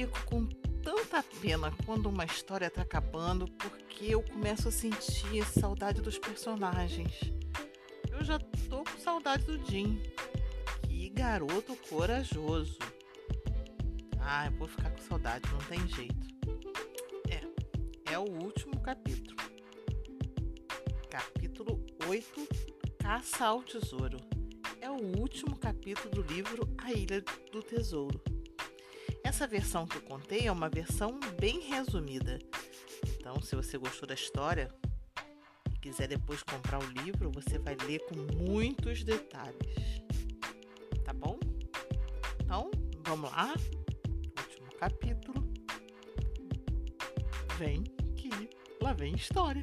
fico com tanta pena quando uma história está acabando porque eu começo a sentir saudade dos personagens. Eu já tô com saudade do Jim. Que garoto corajoso. Ah, eu vou ficar com saudade, não tem jeito. É, é o último capítulo. Capítulo 8 Caça ao Tesouro. É o último capítulo do livro A Ilha do Tesouro. Essa versão que eu contei é uma versão bem resumida. Então, se você gostou da história e quiser depois comprar o livro, você vai ler com muitos detalhes. Tá bom? Então, vamos lá? Último capítulo. Vem que lá vem história.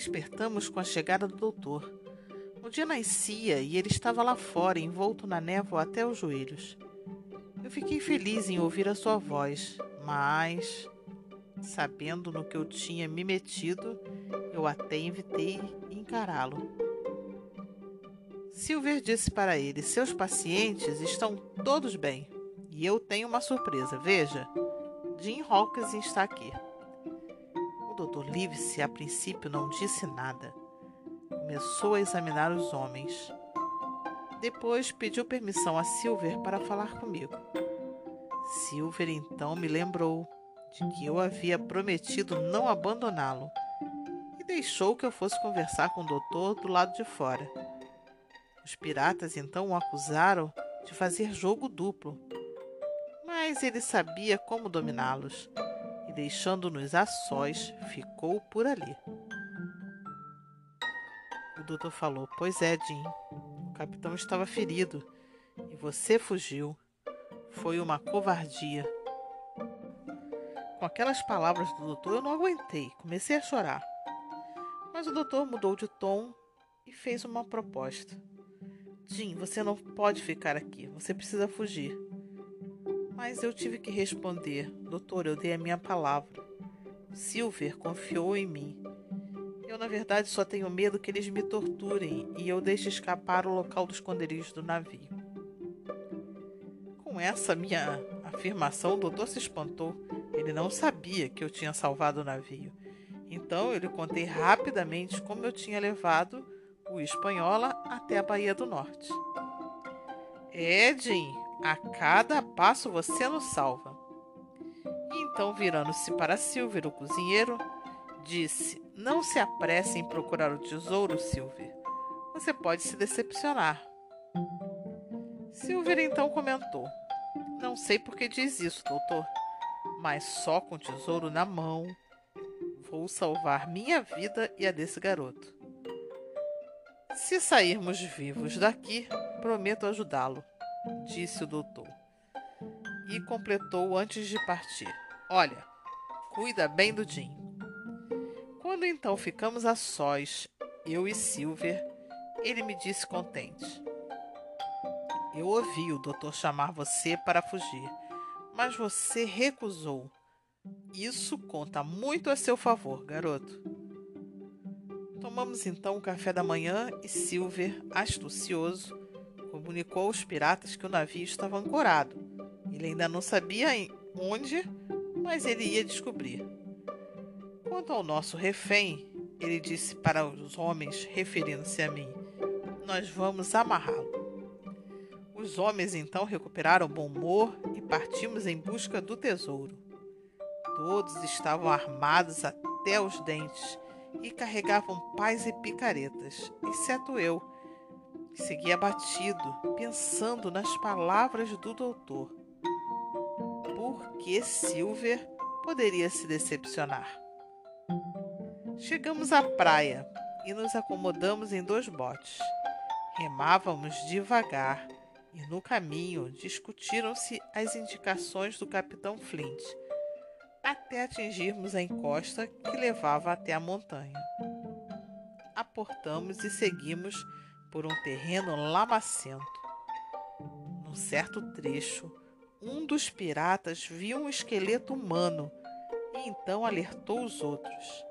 Despertamos com a chegada do doutor. O dia nascia e ele estava lá fora, envolto na névoa até os joelhos. Eu fiquei feliz em ouvir a sua voz, mas, sabendo no que eu tinha me metido, eu até evitei encará-lo. Silver disse para ele: Seus pacientes estão todos bem. E eu tenho uma surpresa. Veja, Jim Hawkins está aqui. Dr. Livesey a princípio não disse nada. Começou a examinar os homens. Depois pediu permissão a Silver para falar comigo. Silver então me lembrou de que eu havia prometido não abandoná-lo e deixou que eu fosse conversar com o doutor do lado de fora. Os piratas então o acusaram de fazer jogo duplo, mas ele sabia como dominá-los e, deixando-nos a sós, ficou por ali. O doutor falou: Pois é, Jim, o capitão estava ferido e você fugiu. Foi uma covardia. Com aquelas palavras do doutor, eu não aguentei, comecei a chorar. Mas o doutor mudou de tom e fez uma proposta. Jim, você não pode ficar aqui, você precisa fugir. Mas eu tive que responder: Doutor, eu dei a minha palavra. Silver confiou em mim. Eu, na verdade, só tenho medo que eles me torturem e eu deixe escapar o local do esconderijo do navio. Com essa minha afirmação, o doutor se espantou. Ele não sabia que eu tinha salvado o navio. Então eu lhe contei rapidamente como eu tinha levado o Espanhola até a Baía do Norte. É, Jim, a cada passo você nos salva. Então, virando-se para Silver, o cozinheiro, disse: Não se apresse em procurar o tesouro, Silver. Você pode se decepcionar. Silver então comentou: Não sei por que diz isso, doutor, mas só com o tesouro na mão vou salvar minha vida e a desse garoto. Se sairmos vivos daqui, prometo ajudá-lo disse o doutor. E completou antes de partir: Olha, cuida bem do Jim. Quando então ficamos a sós, eu e Silver, ele me disse contente: Eu ouvi o doutor chamar você para fugir, mas você recusou. Isso conta muito a seu favor, garoto. Tomamos então o café da manhã e Silver, astucioso, comunicou aos piratas que o navio estava ancorado. Ele ainda não sabia onde, mas ele ia descobrir. Quanto ao nosso refém, ele disse para os homens, referindo-se a mim: Nós vamos amarrá-lo. Os homens então recuperaram o bom humor e partimos em busca do tesouro. Todos estavam armados até os dentes e carregavam pás e picaretas, exceto eu, Segui abatido, pensando nas palavras do doutor. Por que Silver poderia se decepcionar? Chegamos à praia e nos acomodamos em dois botes. Remávamos devagar e no caminho discutiram-se as indicações do capitão Flint até atingirmos a encosta que levava até a montanha. Aportamos e seguimos por um terreno lamacento. Num certo trecho, um dos piratas viu um esqueleto humano e então alertou os outros.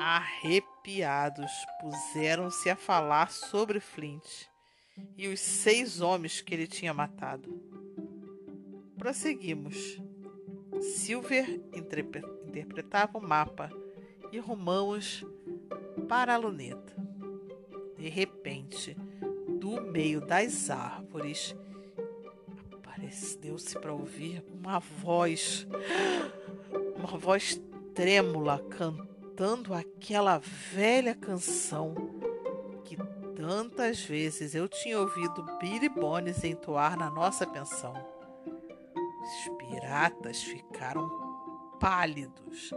arrepiados, puseram-se a falar sobre Flint e os seis homens que ele tinha matado. Prosseguimos. Silver interpretava o mapa e rumamos para a luneta. De repente, do meio das árvores, deu-se para ouvir uma voz, uma voz trêmula cantando aquela velha canção que tantas vezes eu tinha ouvido Billy Bones entoar na nossa pensão. Os piratas ficaram pálidos,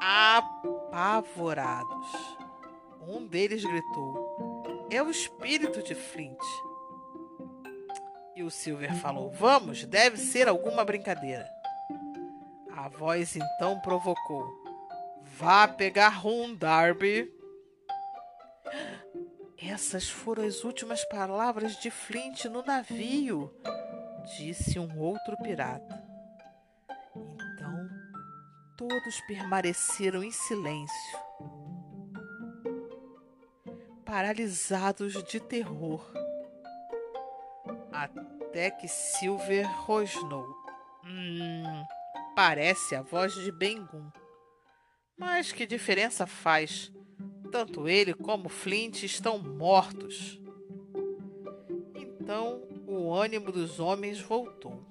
apavorados. Um deles gritou: É o espírito de Flint. E o Silver falou: Vamos, deve ser alguma brincadeira. A voz então provocou: Vá pegar rum, Darby. Essas foram as últimas palavras de Flint no navio, disse um outro pirata. Então todos permaneceram em silêncio, paralisados de terror até que Silver rosnou. Hum, parece a voz de Bengun. Mas que diferença faz? Tanto ele como Flint estão mortos. Então o ânimo dos homens voltou.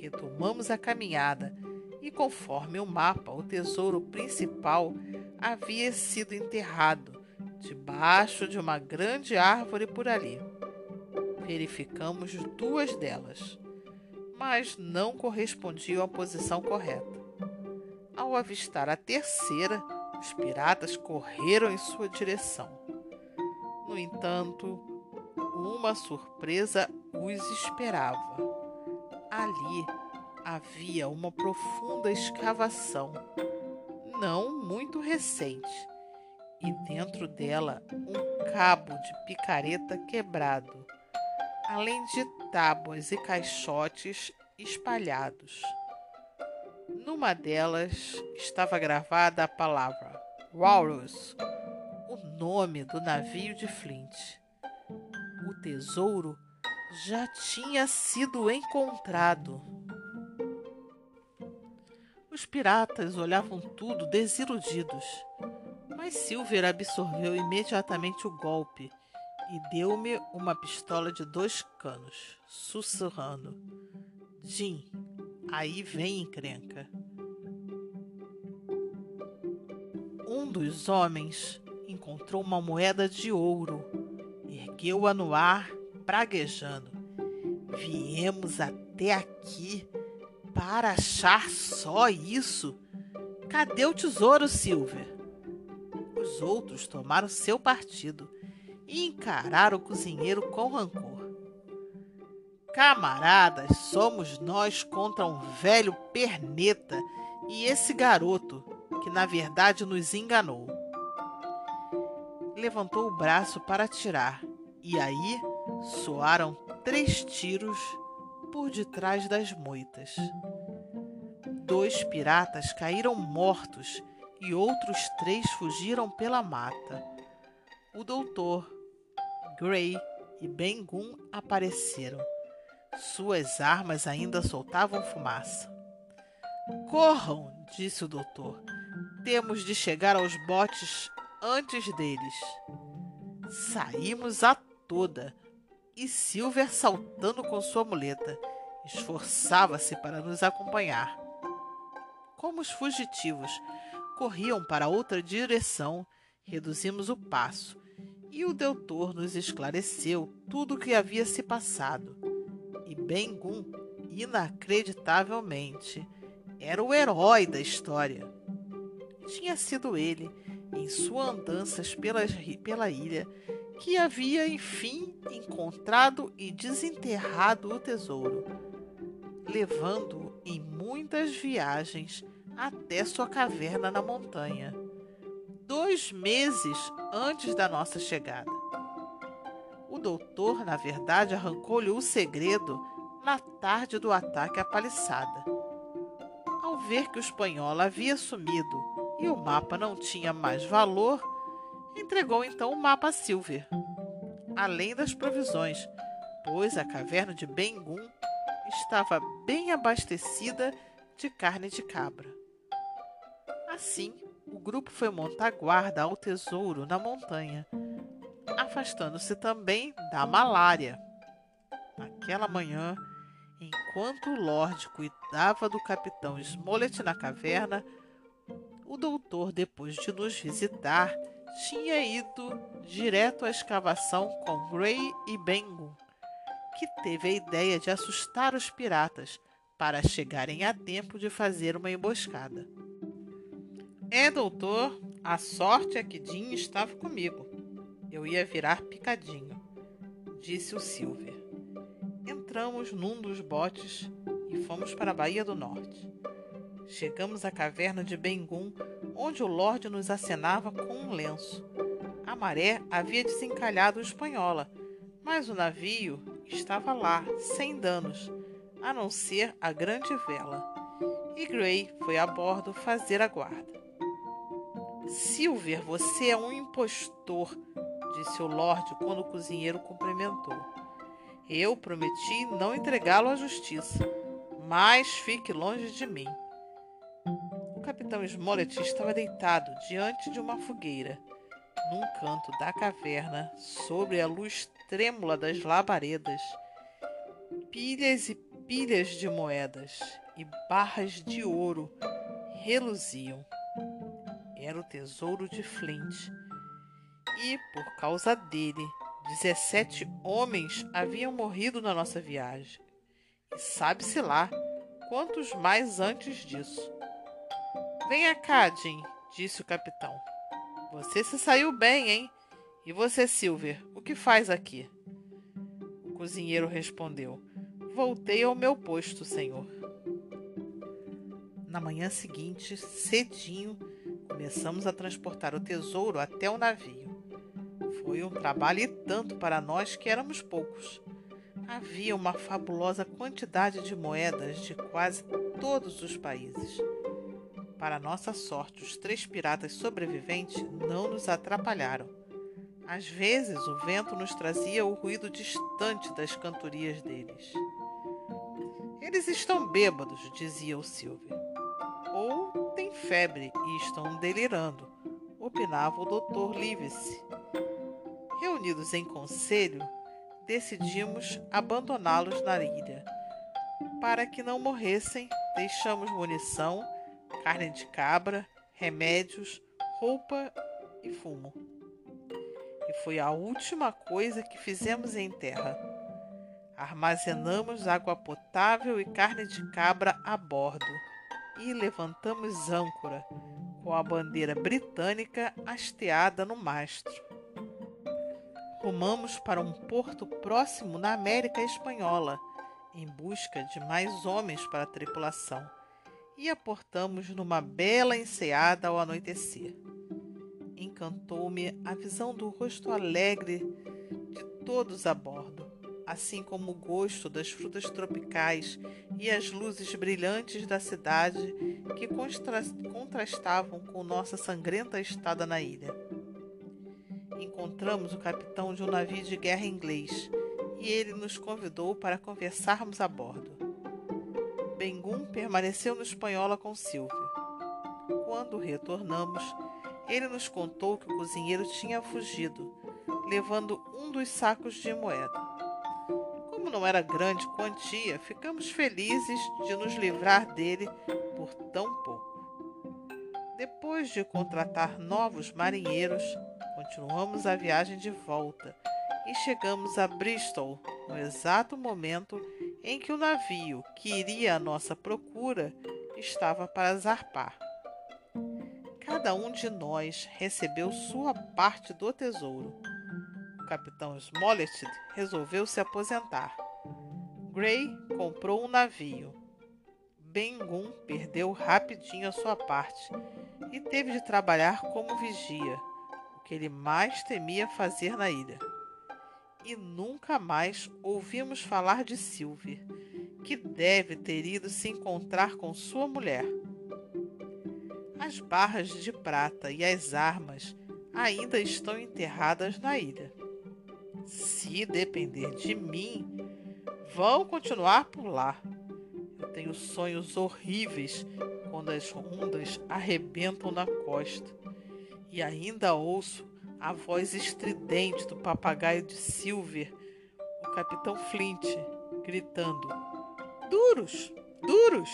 Retomamos a caminhada e, conforme o mapa, o tesouro principal havia sido enterrado debaixo de uma grande árvore por ali verificamos duas delas, mas não correspondiam à posição correta. Ao avistar a terceira, os piratas correram em sua direção. No entanto, uma surpresa os esperava. Ali havia uma profunda escavação, não muito recente, e dentro dela um cabo de picareta quebrado além de tábuas e caixotes espalhados. Numa delas estava gravada a palavra Walrus, o nome do navio de Flint. O tesouro já tinha sido encontrado. Os piratas olhavam tudo desiludidos, mas Silver absorveu imediatamente o golpe e deu-me uma pistola de dois canos, sussurrando: Jim, aí vem encrenca. Um dos homens encontrou uma moeda de ouro, ergueu-a no ar, praguejando: Viemos até aqui para achar só isso? Cadê o tesouro, Silver? Os outros tomaram seu partido e encarar o cozinheiro com rancor. Camaradas, somos nós contra um velho perneta e esse garoto que na verdade nos enganou. Levantou o braço para atirar e aí soaram três tiros por detrás das moitas. Dois piratas caíram mortos e outros três fugiram pela mata. O doutor Gray e Ben-Gun apareceram. Suas armas ainda soltavam fumaça. Corram, disse o doutor. Temos de chegar aos botes antes deles. Saímos a toda e Silver, saltando com sua muleta, esforçava-se para nos acompanhar. Como os fugitivos corriam para outra direção, reduzimos o passo e o doutor nos esclareceu tudo o que havia se passado. E Ben-Gun, inacreditavelmente, era o herói da história. Tinha sido ele, em suas andanças pela, pela ilha, que havia enfim encontrado e desenterrado o tesouro, levando-o em muitas viagens até sua caverna na montanha dois meses antes da nossa chegada. O doutor, na verdade, arrancou-lhe o segredo na tarde do ataque à paliçada. Ao ver que o espanhol havia sumido e o mapa não tinha mais valor, entregou então o mapa a Silver, além das provisões, pois a caverna de Bengun estava bem abastecida de carne de cabra. Assim, o grupo foi montar guarda ao tesouro na montanha, afastando-se também da malária. Naquela manhã, enquanto o Lorde cuidava do capitão Smollett na caverna, o doutor, depois de nos visitar, tinha ido direto à escavação com Gray e Bengun, que teve a ideia de assustar os piratas para chegarem a tempo de fazer uma emboscada. É, doutor, a sorte é que Jim estava comigo. Eu ia virar picadinho, disse o Silver. Entramos num dos botes e fomos para a Baía do Norte. Chegamos à caverna de Bengun, onde o Lorde nos acenava com um lenço. A maré havia desencalhado o espanhola, mas o navio estava lá, sem danos, a não ser a grande vela. E Gray foi a bordo fazer a guarda. Silver, você é um impostor, disse o Lorde quando o cozinheiro cumprimentou. Eu prometi não entregá-lo à justiça, mas fique longe de mim. O capitão Smollett estava deitado diante de uma fogueira, num canto da caverna, sobre a luz trêmula das labaredas. Pilhas e pilhas de moedas e barras de ouro reluziam era o tesouro de Flint. E, por causa dele, 17 homens haviam morrido na nossa viagem. E sabe-se lá quantos mais antes disso. Venha cá, Jim, disse o capitão. Você se saiu bem, hein? E você, Silver, o que faz aqui? O cozinheiro respondeu: Voltei ao meu posto, senhor. Na manhã seguinte, cedinho, Começamos a transportar o tesouro até o navio. Foi um trabalho e tanto para nós que éramos poucos. Havia uma fabulosa quantidade de moedas de quase todos os países. Para nossa sorte, os três piratas sobreviventes não nos atrapalharam. Às vezes, o vento nos trazia o ruído distante das cantorias deles. Eles estão bêbados, dizia o Silver. Febre e estão delirando, opinava o Dr. Livesey. Reunidos em conselho, decidimos abandoná-los na ilha. Para que não morressem, deixamos munição, carne de cabra, remédios, roupa e fumo. E foi a última coisa que fizemos em terra. Armazenamos água potável e carne de cabra a bordo e levantamos âncora, com a bandeira britânica hasteada no mastro. Rumamos para um porto próximo na América Espanhola, em busca de mais homens para a tripulação, e aportamos numa bela enseada ao anoitecer. Encantou-me a visão do rosto alegre de todos a bordo assim como o gosto das frutas tropicais e as luzes brilhantes da cidade que contrastavam com nossa sangrenta estada na ilha. Encontramos o capitão de um navio de guerra inglês e ele nos convidou para conversarmos a bordo. Bengun permaneceu no Espanhola com Silvia. Quando retornamos, ele nos contou que o cozinheiro tinha fugido, levando um dos sacos de moeda. Como não era grande quantia, ficamos felizes de nos livrar dele por tão pouco. Depois de contratar novos marinheiros, continuamos a viagem de volta e chegamos a Bristol no exato momento em que o navio que iria à nossa procura estava para zarpar. Cada um de nós recebeu sua parte do tesouro capitão Smollett resolveu se aposentar. Gray comprou um navio. Ben-Gun perdeu rapidinho a sua parte e teve de trabalhar como vigia, o que ele mais temia fazer na ilha. E nunca mais ouvimos falar de Silver, que deve ter ido se encontrar com sua mulher. As barras de prata e as armas ainda estão enterradas na ilha. Se depender de mim, vão continuar por lá. Eu tenho sonhos horríveis quando as ondas arrebentam na costa. E ainda ouço a voz estridente do papagaio de Silver, o capitão Flint, gritando: Duros! Duros!